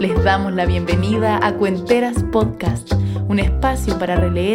Les damos la bienvenida a Cuenteras Podcast, un espacio para releer